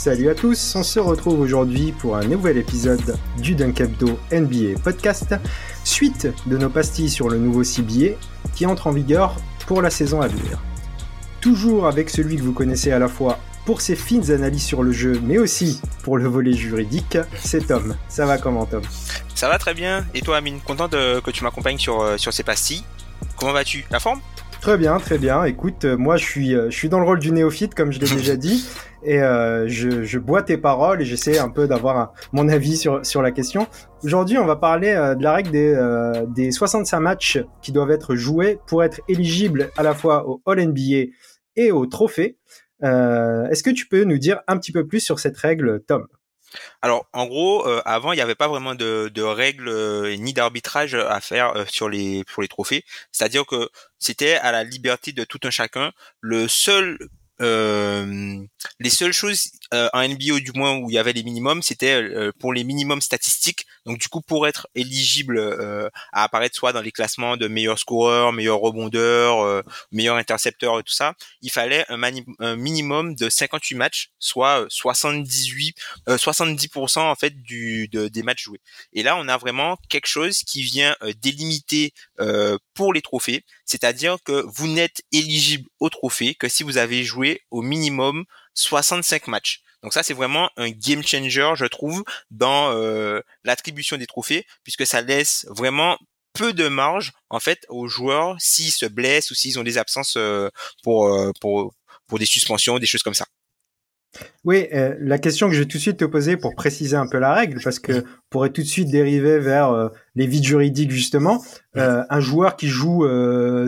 Salut à tous, on se retrouve aujourd'hui pour un nouvel épisode du Dunkabdo NBA Podcast, suite de nos pastilles sur le nouveau CBA qui entre en vigueur pour la saison à venir. Toujours avec celui que vous connaissez à la fois pour ses fines analyses sur le jeu, mais aussi pour le volet juridique, c'est Tom. Ça va comment Tom? Ça va très bien, et toi Amine, content que tu m'accompagnes euh, sur ces pastilles. Comment vas-tu? La forme? Très bien, très bien. Écoute, euh, moi je suis, euh, je suis dans le rôle du néophyte, comme je l'ai déjà dit, et euh, je, je, bois tes paroles et j'essaie un peu d'avoir mon avis sur, sur la question. Aujourd'hui, on va parler de la règle des, des 65 matchs qui doivent être joués pour être éligibles à la fois au All NBA et au trophée. Est-ce que tu peux nous dire un petit peu plus sur cette règle, Tom? Alors, en gros, euh, avant, il n'y avait pas vraiment de, règles euh, ni d'arbitrage à faire euh, sur les pour les trophées. C'est-à-dire que c'était à la liberté de tout un chacun. Le seul euh, les seules choses euh, en NBA du moins où il y avait les minimums, c'était euh, pour les minimums statistiques. Donc du coup, pour être éligible euh, à apparaître soit dans les classements de meilleur scoreur, meilleur rebondeur, meilleur intercepteur et tout ça, il fallait un, un minimum de 58 matchs, soit 78, 70% en fait du de, des matchs joués. Et là, on a vraiment quelque chose qui vient délimiter pour les trophées, c'est-à-dire que vous n'êtes éligible au trophée que si vous avez joué au minimum 65 matchs. Donc ça, c'est vraiment un game changer, je trouve, dans euh, l'attribution des trophées, puisque ça laisse vraiment peu de marge en fait aux joueurs s'ils se blessent ou s'ils ont des absences euh, pour, euh, pour pour des suspensions, des choses comme ça. Oui, la question que je vais tout de suite te poser pour préciser un peu la règle, parce que pourrait tout de suite dériver vers les vides juridiques justement. un joueur qui joue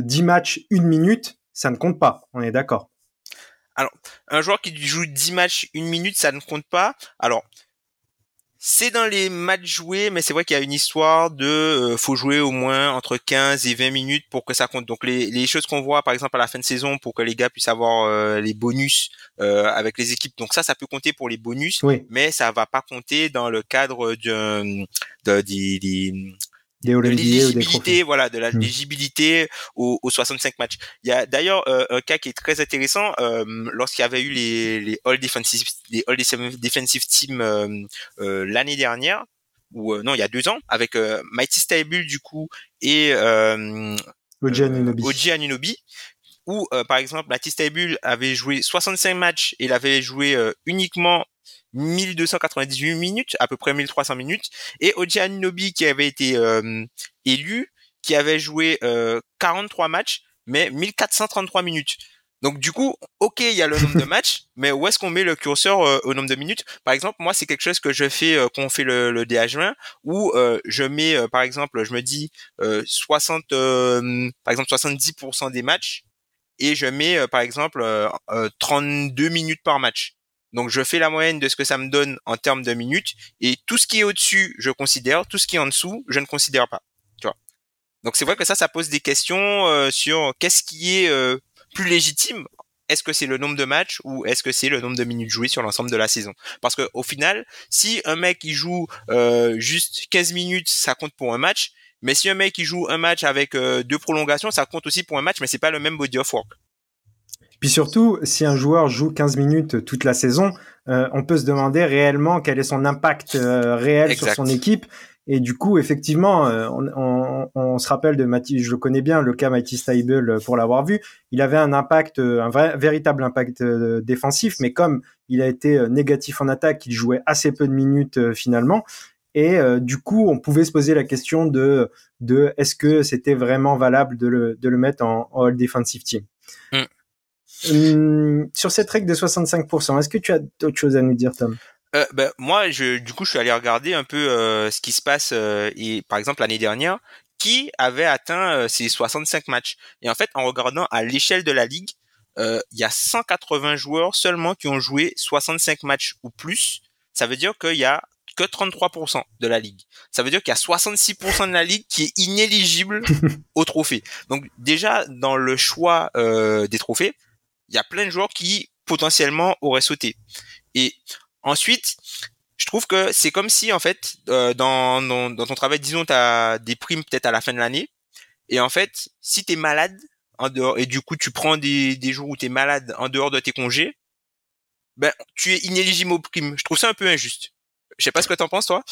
10 matchs, une minute, ça ne compte pas. On est d'accord? Alors, un joueur qui joue 10 matchs, une minute, ça ne compte pas. Alors, c'est dans les matchs joués, mais c'est vrai qu'il y a une histoire de euh, faut jouer au moins entre 15 et 20 minutes pour que ça compte. Donc les, les choses qu'on voit par exemple à la fin de saison pour que les gars puissent avoir euh, les bonus euh, avec les équipes. Donc ça, ça peut compter pour les bonus, mais ça va pas compter dans le cadre de, de, des de l'éligibilité, voilà, de la hmm. légibilité aux, 65 matchs. Il y a d'ailleurs euh, un cas qui est très intéressant euh, lorsqu'il y avait eu les, les All Defensive, les All Defensive Team euh, euh, l'année dernière ou non, il y a deux ans avec Mighty Stable du coup et Oji Anunobi. Oji Anunobi où par exemple Mighty Stable avait joué 65 matchs et il avait joué uniquement 1298 minutes, à peu près 1300 minutes, et Oji Anunobi qui avait été euh, élu, qui avait joué euh, 43 matchs, mais 1433 minutes. Donc du coup, ok, il y a le nombre de matchs, mais où est-ce qu'on met le curseur euh, au nombre de minutes? Par exemple, moi, c'est quelque chose que je fais euh, quand on fait le, le DH20, où je mets, par exemple, je me dis 60, par exemple 70% des matchs, et je mets, par exemple, 32 minutes par match. Donc je fais la moyenne de ce que ça me donne en termes de minutes et tout ce qui est au-dessus, je considère, tout ce qui est en dessous, je ne considère pas. Tu vois. Donc c'est vrai que ça, ça pose des questions euh, sur qu'est-ce qui est euh, plus légitime. Est-ce que c'est le nombre de matchs ou est-ce que c'est le nombre de minutes jouées sur l'ensemble de la saison? Parce que au final, si un mec il joue euh, juste 15 minutes, ça compte pour un match. Mais si un mec il joue un match avec deux prolongations, ça compte aussi pour un match, mais c'est pas le même body of work. Puis surtout, si un joueur joue 15 minutes toute la saison, euh, on peut se demander réellement quel est son impact euh, réel sur son équipe. Et du coup, effectivement, euh, on, se rappelle de Mathieu, je le connais bien, le cas Mighty Stable pour l'avoir vu. Il avait un impact, un vrai, véritable impact défensif, mais comme il a été négatif en attaque, il jouait assez peu de minutes finalement. Et du coup, on pouvait se poser la question de, de est-ce que c'était vraiment valable de le, de le mettre en, en All Defensive Team? Mm. Hum, sur cette règle de 65%, est-ce que tu as d'autres choses à nous dire, Tom? Euh, ben, moi, je, du coup, je suis allé regarder un peu euh, ce qui se passe. Euh, et par exemple, l'année dernière, qui avait atteint euh, ces 65 matchs Et en fait, en regardant à l'échelle de la ligue, il y a 180 joueurs seulement qui ont joué 65 matchs ou plus. Ça veut dire qu'il y a que 33% de la ligue. Ça veut dire qu'il y a 66% de la ligue qui est inéligible au trophée. Donc déjà, dans le choix des trophées, il y a plein de joueurs qui potentiellement auraient sauté. Et Ensuite, je trouve que c'est comme si en fait euh, dans, dans, ton travail, disons, tu as des primes peut-être à la fin de l'année, et en fait, si tu es malade en dehors et du coup tu prends des, des jours où tu es malade en dehors de tes congés, ben tu es inéligible aux primes. Je trouve ça un peu injuste. Je sais pas ce que tu en penses toi.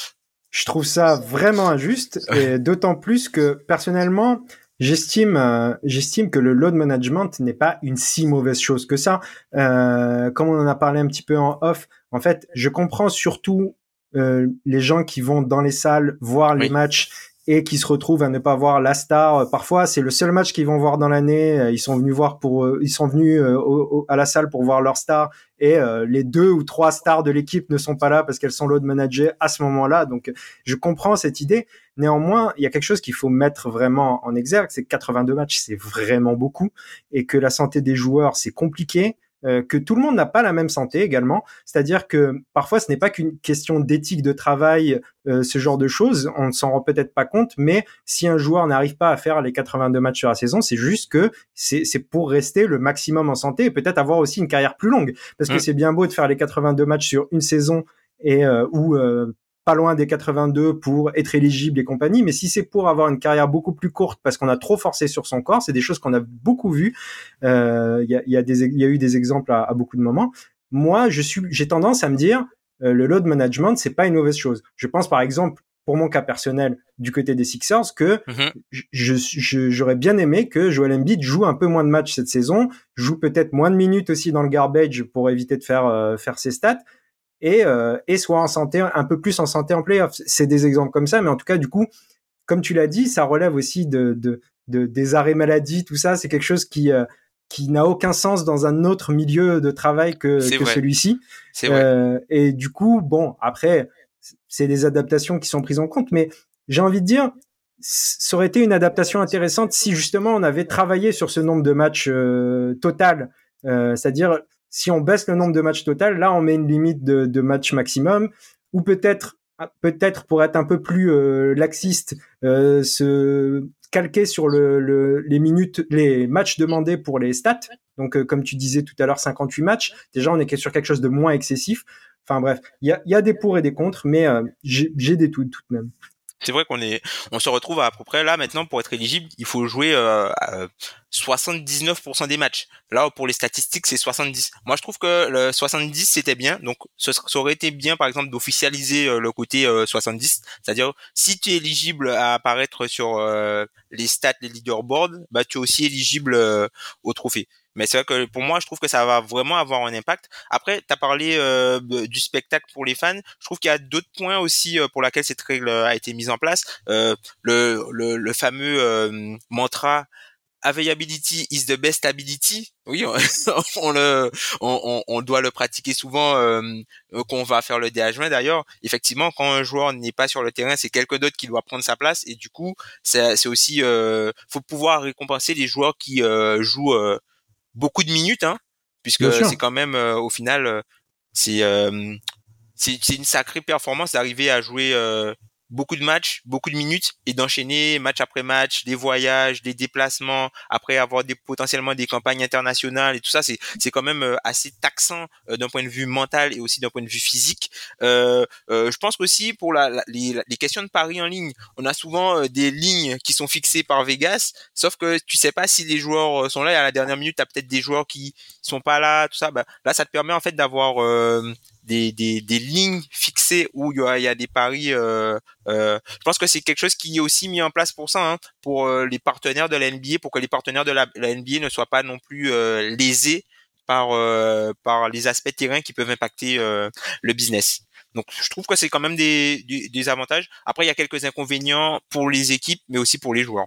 Je trouve ça vraiment injuste et d'autant plus que personnellement, J'estime, euh, j'estime que le load management n'est pas une si mauvaise chose que ça. Euh, comme on en a parlé un petit peu en off, en fait, je comprends surtout euh, les gens qui vont dans les salles voir les matchs et qui se retrouvent à ne pas voir la star. Parfois, c'est le seul match qu'ils vont voir dans l'année. Euh, ils sont venus voir pour, euh, ils sont venus euh, à la salle pour voir leur star et les deux ou trois stars de l'équipe ne sont pas là parce qu'elles sont load managées à ce moment-là. Donc, je comprends cette idée. Néanmoins, il y a quelque chose qu'il faut mettre vraiment en exergue, c'est que 82 matchs, c'est vraiment beaucoup et que la santé des joueurs, c'est compliqué. Euh, que tout le monde n'a pas la même santé également. C'est-à-dire que parfois ce n'est pas qu'une question d'éthique de travail, euh, ce genre de choses, on ne s'en rend peut-être pas compte, mais si un joueur n'arrive pas à faire les 82 matchs sur la saison, c'est juste que c'est pour rester le maximum en santé et peut-être avoir aussi une carrière plus longue. Parce que mmh. c'est bien beau de faire les 82 matchs sur une saison et euh, où pas loin des 82 pour être éligible et compagnie. Mais si c'est pour avoir une carrière beaucoup plus courte parce qu'on a trop forcé sur son corps, c'est des choses qu'on a beaucoup vues. Euh, il y, a, y, a y, a, eu des exemples à, beaucoup de moments. Moi, je suis, j'ai tendance à me dire, euh, le load management, c'est pas une mauvaise chose. Je pense par exemple, pour mon cas personnel, du côté des Sixers, que mm-hmm. je, j'aurais bien aimé que Joel Embiid joue un peu moins de matchs cette saison, joue peut-être moins de minutes aussi dans le garbage pour éviter de faire euh, faire ses stats et, euh, et soit en santé, un peu plus en santé en playoff. C'est des exemples comme ça, mais en tout cas, du coup, comme tu l'as dit, ça relève aussi de, de, de, des arrêts maladie, tout ça. C'est quelque chose qui euh, qui n'a aucun sens dans un autre milieu de travail que, que celui-ci. Euh, et du coup, bon, après, c'est des adaptations qui sont prises en compte, mais j'ai envie de dire, ça aurait été une adaptation intéressante si justement on avait travaillé sur ce nombre de matchs euh, total, euh, c'est-à-dire si on baisse le nombre de matchs total, là on met une limite de, de matchs maximum, ou peut-être peut-être pour être un peu plus euh, laxiste, euh, se calquer sur le, les minutes, les matchs demandés pour les stats. Donc euh, comme tu disais tout à l'heure, 58 matchs. Déjà on est sur quelque chose de moins excessif. Enfin bref, il y a, y a, des pour et des contre, mais euh, j'ai des tout tout de même c'est vrai qu'on est, on se retrouve à, peu près là maintenant pour être éligible, il faut jouer euh, 79% des matchs. Là, pour les statistiques, c'est 70. Moi, je trouve que le 70 c'était bien. Donc, ça aurait été bien, par exemple, d'officialiser euh, le côté 70, euh, c'est-à-dire si tu es éligible à apparaître sur euh, les stats, les leaderboards, bah tu es aussi éligible au trophée. Mais c'est vrai que pour moi, je trouve que ça va vraiment avoir un impact. Après, tu as parlé euh, du spectacle pour les fans. Je trouve qu'il y a d'autres points aussi euh, pour lesquels cette règle a été mise en place. Euh, le, le, le, fameux euh, mantra availability is the best ability. Oui, on, le, on, on, doit le pratiquer souvent euh, qu'on va faire le DH20 d'ailleurs. Effectivement, quand un joueur n'est pas sur le terrain, c'est quelqu'un d'autre qui doit prendre sa place et du coup, c'est aussi, euh, faut pouvoir récompenser les joueurs qui euh, jouent beaucoup de minutes, hein, puisque c'est quand même euh, au final euh, c'est euh, c'est une sacrée performance d'arriver à jouer beaucoup de matchs, beaucoup de minutes et d'enchaîner match après match, des voyages, des déplacements, après avoir des, potentiellement des campagnes internationales et tout ça, c'est c'est quand même euh, assez taxant euh, d'un point de vue mental et aussi d'un point de vue physique. Euh, euh je pense aussi pour la, les, les, questions de paris en ligne, on a souvent des lignes qui sont fixées par Vegas, sauf que tu sais pas si les joueurs sont là et à la dernière minute, tu as peut-être des joueurs qui sont pas là, tout ça. Bah, là, ça te permet en fait d'avoir des, des, des, lignes fixées où il y a, y a des paris. Euh, euh, je pense que c'est quelque chose qui est aussi mis en place pour ça, hein, pour euh, les partenaires de la NBA, pour que les partenaires de la, la NBA ne soient pas non plus euh, lésés par euh, par les aspects terrain qui peuvent impacter le business. Donc je trouve que c'est quand même des, des, des, avantages. Après il y a quelques inconvénients pour les équipes, mais aussi pour les joueurs.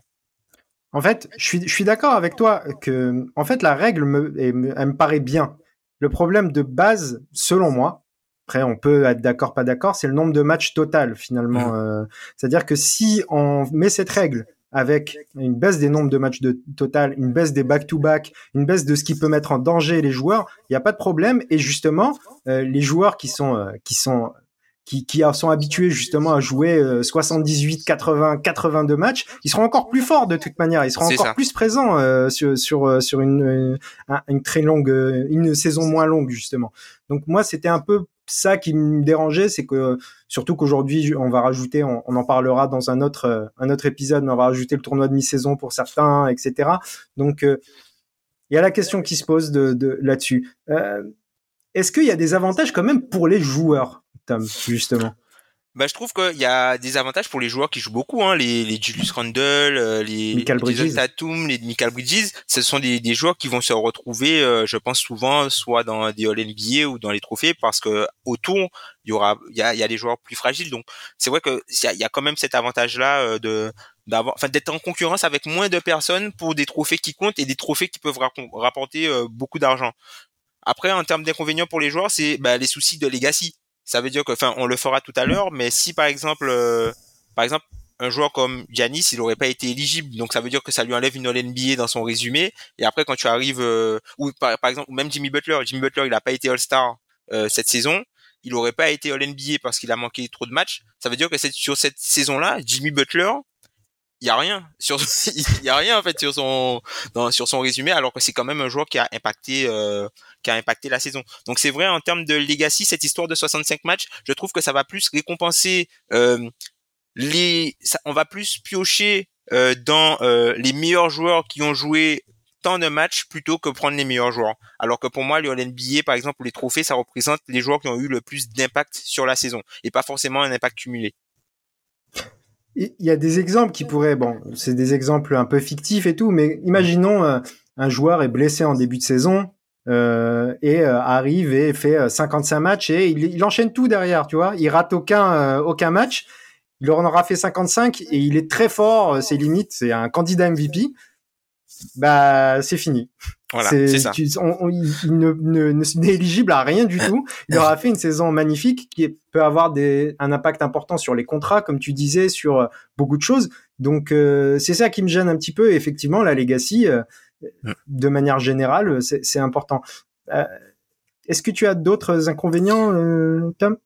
En fait, je suis, je suis d'accord avec toi que, en fait, la règle me, elle me paraît bien. Le problème de base, selon moi, après on peut être d'accord, pas d'accord, c'est le nombre de matchs total finalement. Mmh. Euh, c'est-à-dire que si on met cette règle avec une baisse des nombres de matchs de total, une baisse des back-to-back, une baisse de ce qui peut mettre en danger les joueurs, il n'y a pas de problème. Et justement, euh, les joueurs qui sont euh, qui sont qui, qui sont habitués justement à jouer 78, 80, 82 matchs, ils seront encore plus forts de toute manière. Ils seront encore plus présents euh, sur sur sur une, une, très longue une saison moins longue justement. Donc moi c'était un peu ça qui me dérangeait, c'est que surtout qu'aujourd'hui on va rajouter, on, en parlera dans un autre un autre épisode, on va rajouter le tournoi de mi-saison pour certains, etc. Donc euh, il y a la question qui se pose de, de là-dessus. Euh, Est-ce qu'il y a des avantages quand même pour les joueurs, Tom, justement? Bah, je trouve qu'il y a des avantages pour les joueurs qui jouent beaucoup, hein, les, les Julius Randle, euh, les, Michael les Tatum, les Michael Bridges. Ce sont des, des joueurs qui vont se retrouver, euh, je pense souvent, soit dans des All NBA ou dans les trophées, parce que autour il y aura, il y a, il y a des joueurs plus fragiles. Donc c'est vrai que il y a, quand même cet avantage-là euh, de d'avoir, enfin d'être en concurrence avec moins de personnes pour des trophées qui comptent et des trophées qui peuvent rapporter beaucoup d'argent. Après, en termes d'inconvénients pour les joueurs, c'est bah, les soucis de legacy ça veut dire que, enfin, on le fera tout à l'heure, mais si par exemple, euh, par exemple, un joueur comme Giannis, il aurait pas été éligible, donc ça veut dire que ça lui enlève une All NBA dans son résumé. Et après, quand tu arrives, euh, ou par, exemple, même Jimmy Butler, Jimmy Butler, il a pas été All Star euh, cette saison, il aurait pas été All NBA parce qu'il a manqué trop de matchs. Ça veut dire que sur cette saison-là, Jimmy Butler, il y a rien sur y a rien en fait sur son dans, sur son résumé alors que c'est quand même un joueur qui a impacté euh, qui a impacté la saison. Donc c'est vrai en termes de legacy cette histoire de 65 matchs, je trouve que ça va plus récompenser euh, les ça, on va plus piocher euh, dans euh, les meilleurs joueurs qui ont joué tant de matchs plutôt que prendre les meilleurs joueurs. Alors que pour moi, le NBA, par exemple, les trophées, ça représente les joueurs qui ont eu le plus d'impact sur la saison et pas forcément un impact cumulé il y a des exemples qui pourraient, bon, c'est des exemples un peu fictifs et tout, mais imaginons euh, un joueur est blessé en début de saison euh, et euh, arrive et fait 55 matchs et il, enchaîne tout derrière, tu vois, il rate aucun aucun match, il en aura fait 55 et il est très fort, c'est limite, c'est un candidat MVP, bah c'est fini. Voilà, c'est ça. il ne, ne, n'est éligible à rien du tout. Il aura fait une saison magnifique qui peut avoir des, un impact important sur les contrats, comme tu disais, sur euh, beaucoup de choses. Donc euh, c'est ça qui me gêne un petit peu. effectivement, la legacy, euh. De manière générale, c'est important. Est-ce que tu as d'autres inconvénients, Tom?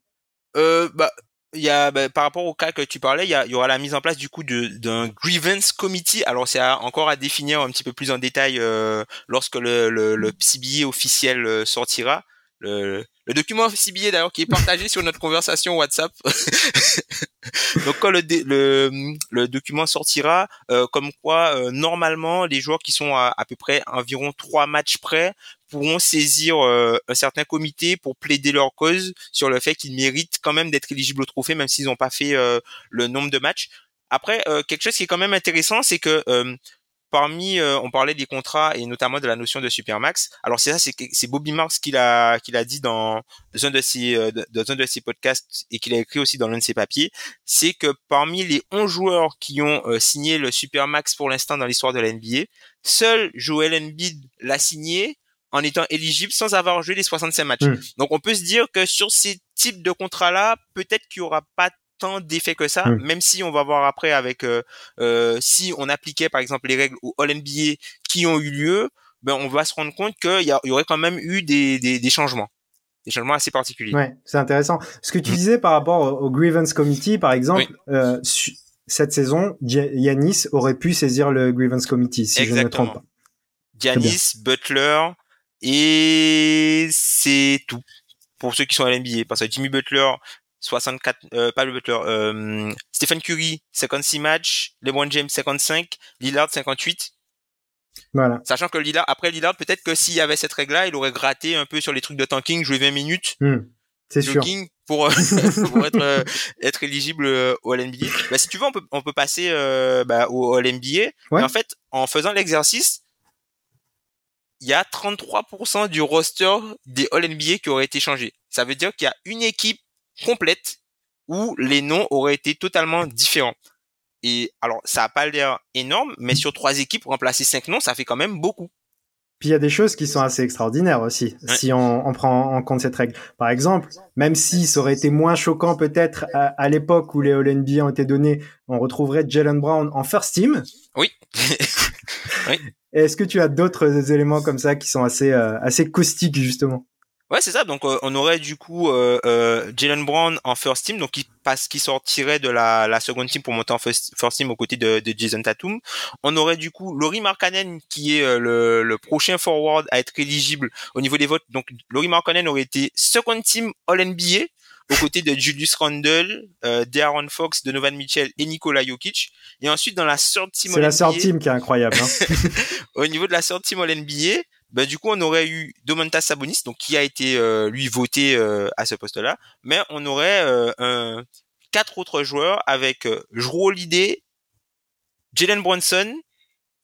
Euh, bah, y a bah, par rapport au cas que tu parlais, il y, aura la mise en place du coup d'un grievance committee. Alors c'est encore à définir un petit peu plus en détail euh, lorsque le, le, le CBA officiel euh, sortira. Le, le document CBA d'ailleurs qui est partagé sur notre conversation WhatsApp. Donc quand le, le, le document sortira, euh, comme quoi euh, normalement les joueurs qui sont à, à peu près environ trois matchs près pourront saisir euh, un certain comité pour plaider leur cause sur le fait qu'ils méritent quand même d'être éligibles au trophée, même s'ils n'ont pas fait euh, le nombre de matchs. Après, euh, quelque chose qui est quand même intéressant, c'est que parmi, on parlait des contrats et notamment de la notion de supermax. Alors c'est ça, c'est Bobby Marks qui l'a qui l'a dit dans, un de ses dans un de ses podcasts et qu'il a écrit aussi dans l'un de ses papiers, c'est que parmi les 11 joueurs qui ont signé le supermax pour l'instant dans l'histoire de la NBA, seul Joel Embiid l'a signé en étant éligible sans avoir joué les 65 matchs. Hmm. Donc on peut se dire que sur ces types de contrats-là, peut-être qu'il y aura pas tant d'effets que ça, hmm. même si on va voir après avec euh, euh, si on appliquait par exemple les règles au All NBA qui ont eu lieu, ben on va se rendre compte qu'il y, y, aurait quand même eu des, des, des changements des changements assez particuliers. Ouais, c'est intéressant. Ce que tu disais par rapport au, Grievance Committee, par exemple, euh, cette saison, Yanis aurait pu saisir le Grievance Committee, si je ne me trompe pas. Yanis, Butler, et c'est tout pour ceux qui sont à l'NBA. Parce que Jimmy Butler, 64, euh, pas le Butler, euh, Stephen Curry, 56 matchs, LeBron James, 55, Lillard, 58. Voilà. Sachant que Lillard, après Lillard, peut-être que s'il y avait cette règle-là, il aurait gratté un peu sur les trucs de tanking, jouer 20 minutes. Hmm, c'est sûr. Pour, euh, pour être, euh, être éligible au NBA. Bah, si tu veux, on peut, on peut passer bah, au All NBA. Ouais. en fait, en faisant l'exercice, il y a 33% du roster des All-NBA qui aurait été changé. Ça veut dire qu'il y a une équipe complète où les noms auraient été totalement différents. Et alors, ça a pas l'air énorme, mais sur trois équipes, remplacer cinq noms, ça fait quand même beaucoup. Puis il y a des choses qui sont assez extraordinaires aussi, si on, prend en compte cette règle. Par exemple, même si ça aurait été moins choquant peut-être à, l'époque où les All-NBA ont été donnés, on retrouverait Jalen Brown en first team. Oui. oui. Est-ce que tu as d'autres éléments comme ça qui sont assez, euh, assez caustiques justement? Ouais, c'est ça. Donc, euh, on aurait du coup euh, euh, Jalen Brown en first team, donc qui passe, qui sortirait de la, la seconde team pour monter en first, team aux côtés de, de, Jason Tatum. On aurait du coup Laurie Markkanen qui est euh, le, le, prochain forward à être éligible au niveau des votes. Donc, Laurie Markkanen aurait été second team All NBA aux côtés de Julius Randle, euh, De'Aaron Fox, Donovan Mitchell et Nikola Jokic. Et ensuite, dans la third team C'est la third team qui est incroyable. Hein. au niveau de la third team All NBA, ben, du coup on aurait eu Domantas Sabonis donc qui a été euh, lui voté euh, à ce poste-là. Mais on aurait euh, quatre autres joueurs avec euh, Jalen Brunson,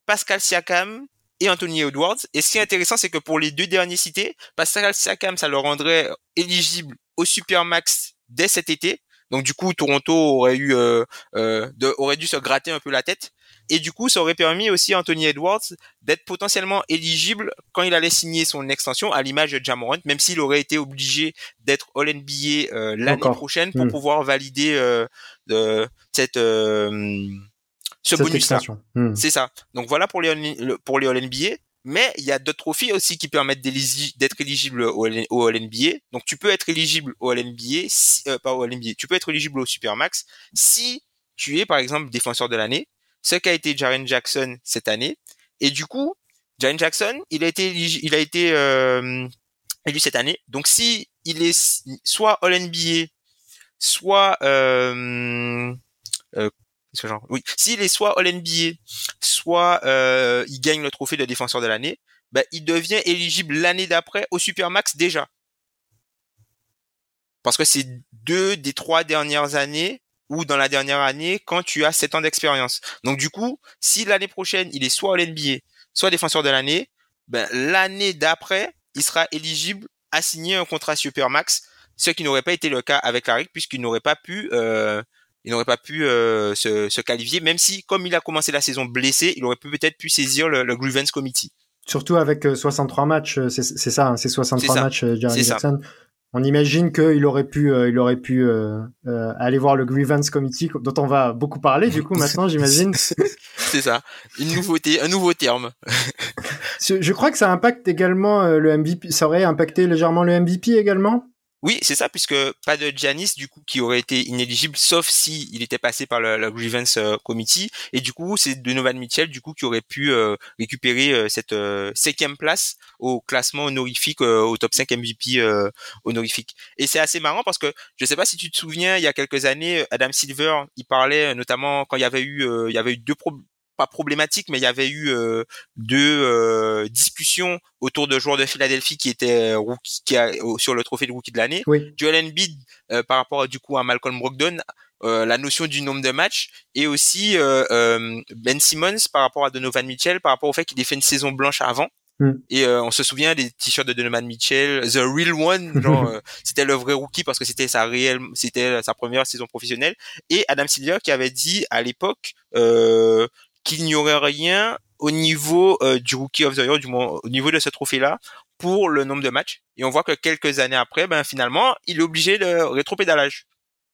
Pascal Siakam et Anthony Edwards. Et ce qui est intéressant c'est que pour les deux derniers cités Pascal Siakam ça le rendrait éligible au Supermax dès cet été. Donc du coup Toronto aurait eu de, aurait dû se gratter un peu la tête et du coup, ça aurait permis aussi à Anthony Edwards d'être potentiellement éligible quand il allait signer son extension, à l'image de Jamorant, même s'il aurait été obligé d'être All-NBA euh, l'année prochaine pour hmm. pouvoir valider euh, cette euh, ce bonus-là. Hmm. C'est ça. Donc voilà pour les pour les All-NBA. Mais il y a d'autres trophées aussi qui permettent d'être éligible au, au All-NBA. Donc tu peux être éligible au All-NBA, euh, pas au All-NBA, tu peux être éligible au Supermax si tu es par exemple défenseur de l'année, ce qu'a été Jaren Jackson cette année. Et du coup, Jaren Jackson, il a été, euh, élu cette année. Donc si il est soit All NBA, soit euh, euh, genre, oui, s'il est soit All NBA, soit euh, il gagne le trophée de défenseur de l'année, bah, il devient éligible l'année d'après au Supermax déjà. Parce que c'est deux des trois dernières années ou dans la dernière année quand tu as 7 ans d'expérience. Donc du coup, si l'année prochaine, il est soit à l'NBA, soit défenseur de l'année, ben, l'année d'après, il sera éligible à signer un contrat Supermax, ce qui n'aurait pas été le cas avec Larry puisqu'il n'aurait pas pu euh, il n'aurait pas pu euh, se, se, qualifier, même si, comme il a commencé la saison blessé, il aurait peut-être pu saisir le, le, Grievance Committee. Surtout avec 63 euh, matchs, c'est ça, hein, c'est 63 matchs, Jerry Jackson on imagine qu'il aurait pu, euh, il aurait pu euh, euh, aller voir le grievance committee dont on va beaucoup parler du coup maintenant, j'imagine. C'est ça, une nouveauté, un nouveau terme. je crois que ça impacte également le MVP. Ça aurait impacté légèrement le MVP également? Oui, c'est ça, puisque pas de Janis du coup qui aurait été inéligible, sauf si il était passé par le, grievance euh, committee, et du coup c'est Donovan Mitchell du coup qui aurait pu euh, récupérer euh, cette cinquième place au classement honorifique, au top 5 MVP honorifique. Et c'est assez marrant parce que je sais pas si tu te souviens, il y a quelques années, Adam Silver, il parlait notamment quand il y avait eu, il y avait eu deux problèmes pas problématique, mais il y avait eu euh, deux euh, discussions autour de joueurs de Philadelphie qui étaient euh, rookie, qui a, sur le trophée de rookie de l'année. Oui. Joel Embiid par rapport du coup à Malcolm Brogdon, la notion du nombre de matchs et aussi Ben Simmons par rapport à Donovan Mitchell par rapport au fait qu'il ait fait une saison blanche avant. Hmm. Et on se souvient des t-shirts de Donovan Mitchell, the real one, genre c'était le vrai rookie parce que c'était sa réelle, c'était sa première saison professionnelle. Et Adam Silver qui avait dit à l'époque, euh, qu'il n'y aurait rien au niveau euh, du Rookie of the Year, du au niveau de ce trophée-là, pour le nombre de matchs. Et on voit que quelques années après, ben finalement, il est obligé de rétropédalage.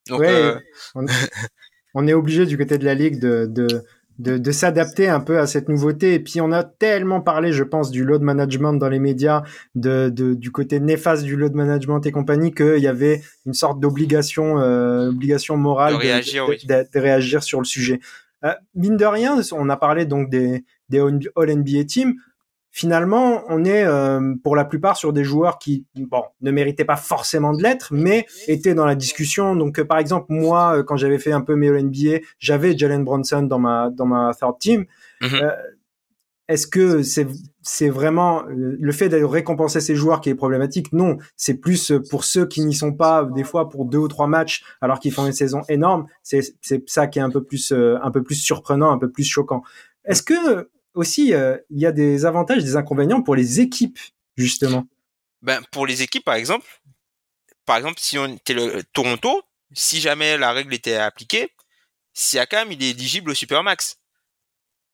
Donc, euh, on, est obligé du côté de la ligue de, de, de, de s'adapter un peu à cette nouveauté. Et puis on a tellement parlé, je pense, du load management dans les médias, de, de du côté néfaste du load management et compagnie, qu'il y avait une sorte d'obligation, euh, obligation morale de réagir sur le sujet. Euh, mine de rien, on a parlé donc des, des All NBA Teams. Finalement, on est euh, pour la plupart sur des joueurs qui, bon, ne méritaient pas forcément de l'être, mais étaient dans la discussion. Donc, euh, par exemple, moi, quand j'avais fait un peu mes All NBA, j'avais Jalen Bronson dans ma dans ma third team. Mm-hmm. Est-ce que c'est vraiment le fait de récompenser ces joueurs qui est problématique? Non, c'est plus pour ceux qui n'y sont pas des fois pour deux ou trois matchs alors qu'ils font une saison énorme. C'est c'est ça qui est un peu plus euh, un peu plus surprenant, un peu plus choquant. Est-ce que aussi euh, il y a des avantages, des inconvénients pour les équipes justement? Ben pour les équipes par exemple, par exemple si on était le Toronto, si jamais la règle était appliquée, Siakam, il est éligible au Supermax.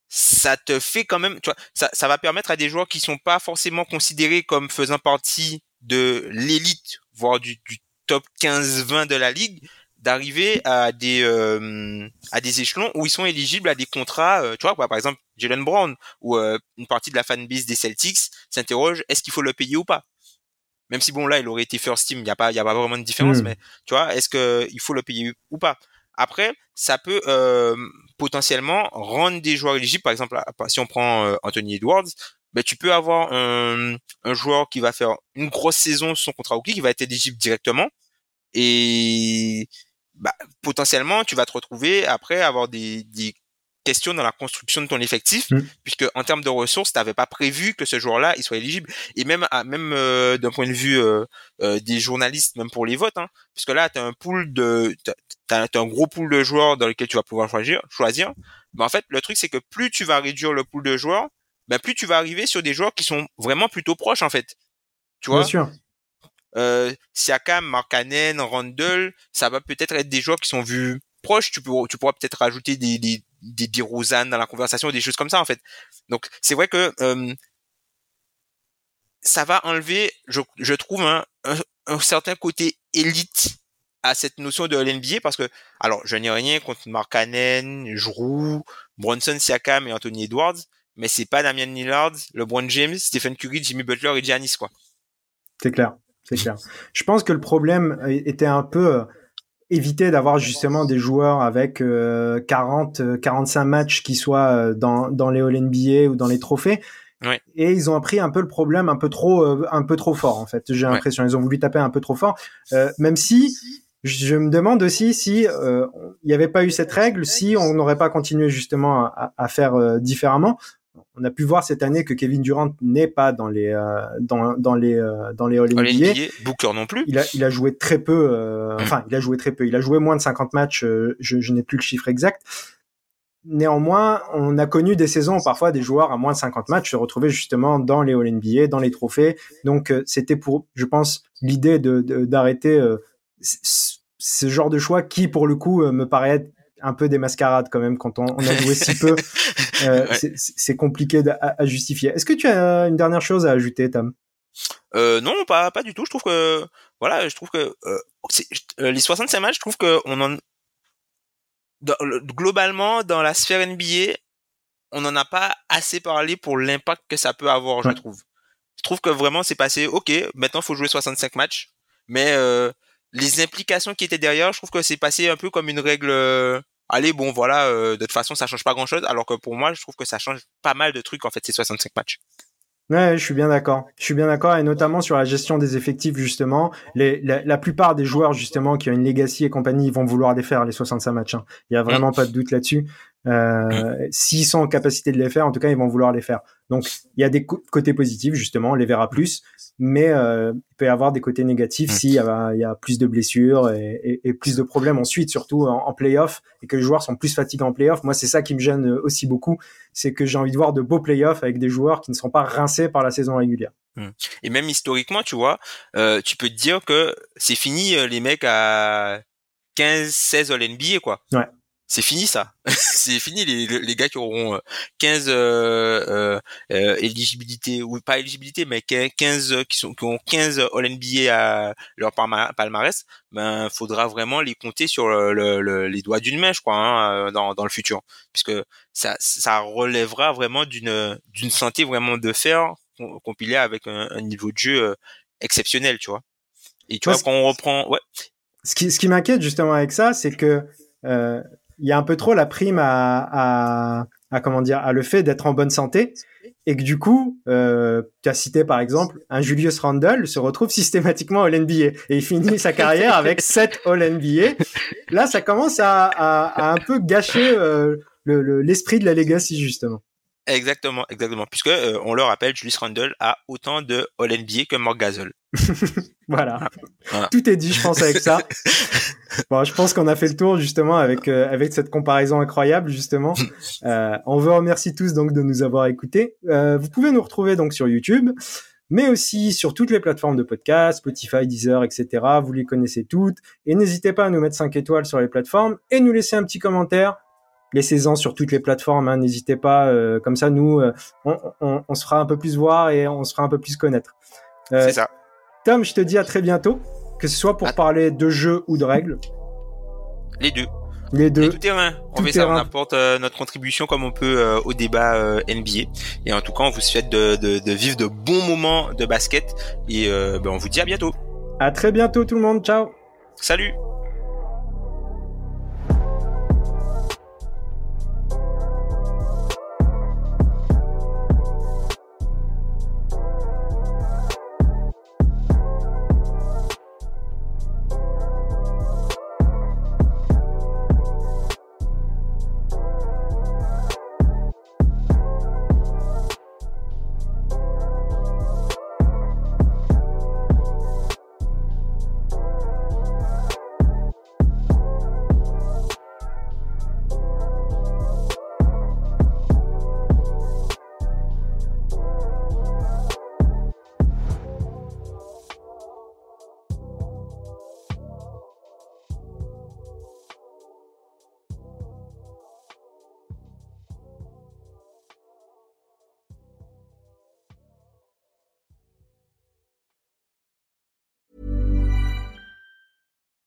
Ça te fait quand même, tu vois, ça, ça va permettre à des joueurs qui sont pas forcément considérés comme faisant partie de l'élite, voire du, du top 15-20 de la ligue, d'arriver à des euh, à des échelons où ils sont éligibles à des contrats euh, tu vois par exemple Jalen Brown ou euh, une partie de la fanbase des Celtics s'interroge est-ce qu'il faut le payer ou pas? Même si bon là il aurait été first team il y a pas il y a pas vraiment de différence hmm. mais tu vois est-ce que il faut le payer ou pas? Après ça peut potentiellement rendre des joueurs éligibles. Par exemple si on prend Anthony Edwards ben tu peux avoir un, joueur qui va faire une grosse saison son contrat rookie qui va être éligible directement. Et bah, potentiellement, tu vas te retrouver après avoir des, des questions dans la construction de ton effectif, mm. puisque en termes de ressources, tu n'avais pas prévu que ce joueur-là il soit éligible. Et même, à, même euh, d'un point de vue euh, euh, des journalistes, même pour les votes, hein, puisque là, tu as un pool de, t'as, un gros pool de joueurs dans lequel tu vas pouvoir choisir. choisir. Mais en fait, le truc, c'est que plus tu vas réduire le pool de joueurs, ben plus tu vas arriver sur des joueurs qui sont vraiment plutôt proches, en fait. Tu vois? Bien sûr euh, Siakam, Markkanen, Randall, ça va peut-être être des joueurs qui sont vus proches. Tu, peux, tu pourras peut-être rajouter des, des, des, Rosanne dans la conversation, des choses comme ça en fait. Donc c'est vrai que euh, ça va enlever, je, je trouve, un, un, certain côté élite à cette notion de l'NBA parce que, alors, je n'ai rien contre Markkanen, Jrou, Bronson, Siakam et Anthony Edwards, mais c'est pas Damian Lillard, LeBron James, Stephen Curry, Jimmy Butler et Giannis, quoi. C'est clair c'est clair. Je pense que le problème était un peu euh, éviter d'avoir justement des joueurs avec 40, 45 euh, matchs qui soient euh, dans, dans les All NBA ou dans les trophées. Ouais. Et ils ont appris un peu le problème un peu trop, un peu trop fort en fait. J'ai l'impression ils ont voulu taper un peu trop fort, euh, même si je me demande aussi si il n'y avait pas eu cette règle, si on n'aurait pas continué justement à, à faire différemment on a pu voir cette année que Kevin Durant n'est pas dans les euh, dans, dans les euh, dans les All NBA. Booker non plus. Il a il a joué très peu. Euh, mm. Enfin, il a joué très peu. Il a joué moins de 50 matchs. je, je n'ai plus le chiffre exact. Néanmoins, on a connu des saisons où parfois des joueurs à moins de 50 matchs se retrouvaient justement dans les All NBA, dans les trophées. Donc c'était pour, je pense, l'idée de d'arrêter ce genre de choix qui, pour le coup, me paraît être un peu des mascarades quand même quand on, a joué si peu. Euh, c'est compliqué à, justifier. Est-ce que tu as une dernière chose à ajouter, Tam? Euh, Non, pas pas du tout. Je trouve que voilà, je trouve que euh, euh les 65 matchs, je trouve que on en globalement dans la sphère NBA, on n'en a pas assez parlé pour l'impact que ça peut avoir, je trouve. Je trouve que vraiment c'est passé. Ok, maintenant faut jouer 65 matchs, mais euh, les implications qui étaient derrière, je trouve que c'est passé un peu comme une règle. Euh, allez, bon, voilà, euh, de toute façon, ça change pas grand chose. Alors que pour moi, je trouve que ça change pas mal de trucs, en fait, ces 65 matchs. Ouais, je suis bien d'accord. Je suis bien d'accord, et notamment sur la gestion des effectifs, justement. Les, la, plupart des joueurs, justement, qui ont une legacy et compagnie, ils vont vouloir les faire, les 65 matchs. Hein. Il y a vraiment mm. pas de doute là-dessus. Euh, S'ils sont en capacité de les faire, en tout cas, ils vont vouloir les faire. Donc, il y a des côtés positifs, justement, on les verra plus, mais euh, il peut y avoir des côtés négatifs s'il y, a, y a plus de blessures et, et, et plus de problèmes ensuite, surtout en, en playoff, et que les joueurs sont plus fatigués en playoff. Moi, c'est ça qui me gêne aussi beaucoup, c'est que j'ai envie de voir de beaux playoffs avec des joueurs qui ne sont pas rincés par la saison régulière. Mm. Et même historiquement, tu vois, euh, tu peux te dire que c'est fini euh, les mecs à 15, 16 All NBA, quoi. Ouais c'est fini ça. c'est fini les, les gars qui auront 15 euh, euh, euh, éligibilité ou pas éligibilité mais 15 qui sont qui ont 15 All NBA à leur palmarès, ben faudra vraiment les compter sur le, les doigts d'une main je crois hein, dans dans le futur puisque ça ça relèvera vraiment d'une d'une santé vraiment de fer compilé avec un, niveau de jeu exceptionnel, tu vois. Et tu vois quand on reprend ouais. Ce qui ce qui m'inquiète justement avec ça, c'est que euh, il y a un peu trop la prime à, à, à comment dire à le fait d'être en bonne santé et que du coup, euh, tu as cité par exemple un Julius Randle se retrouve systématiquement au NBA et il finit sa carrière avec 7 All NBA. Là, ça commence à, à, à un peu gâcher euh, l'esprit de la legacy justement. Exactement, exactement. Puisque euh, on le rappelle, Julius Randle a autant de All NBA que Mark Gasol. voilà. Tout est dit, je pense, avec ça. bon, je pense qu'on a fait le tour justement avec euh, avec cette comparaison incroyable justement. Euh, on vous remercie tous donc de nous avoir écoutés. Vous pouvez nous retrouver donc sur YouTube. mais aussi sur toutes les plateformes de podcast, Spotify, Deezer, etc. Vous les connaissez toutes. Et n'hésitez pas à nous mettre 5 étoiles sur les plateformes et nous laisser un petit commentaire. Laissez-en sur toutes les plateformes, hein. n'hésitez pas. Euh, comme ça, nous, euh, on, on, on, se fera un peu plus voir et on se fera un peu plus connaître. Euh, C'est ça. Tom, je te dis à très bientôt, que ce soit pour parler de jeux ou de règles. Les deux. Les deux. tout terrain. On fait ça, on apporte notre contribution comme on peut au débat NBA. Et en tout cas, on vous souhaite de, de, de vivre de bons moments de basket. Et ben, on vous dit à bientôt. À très bientôt tout le monde. Ciao. Salut.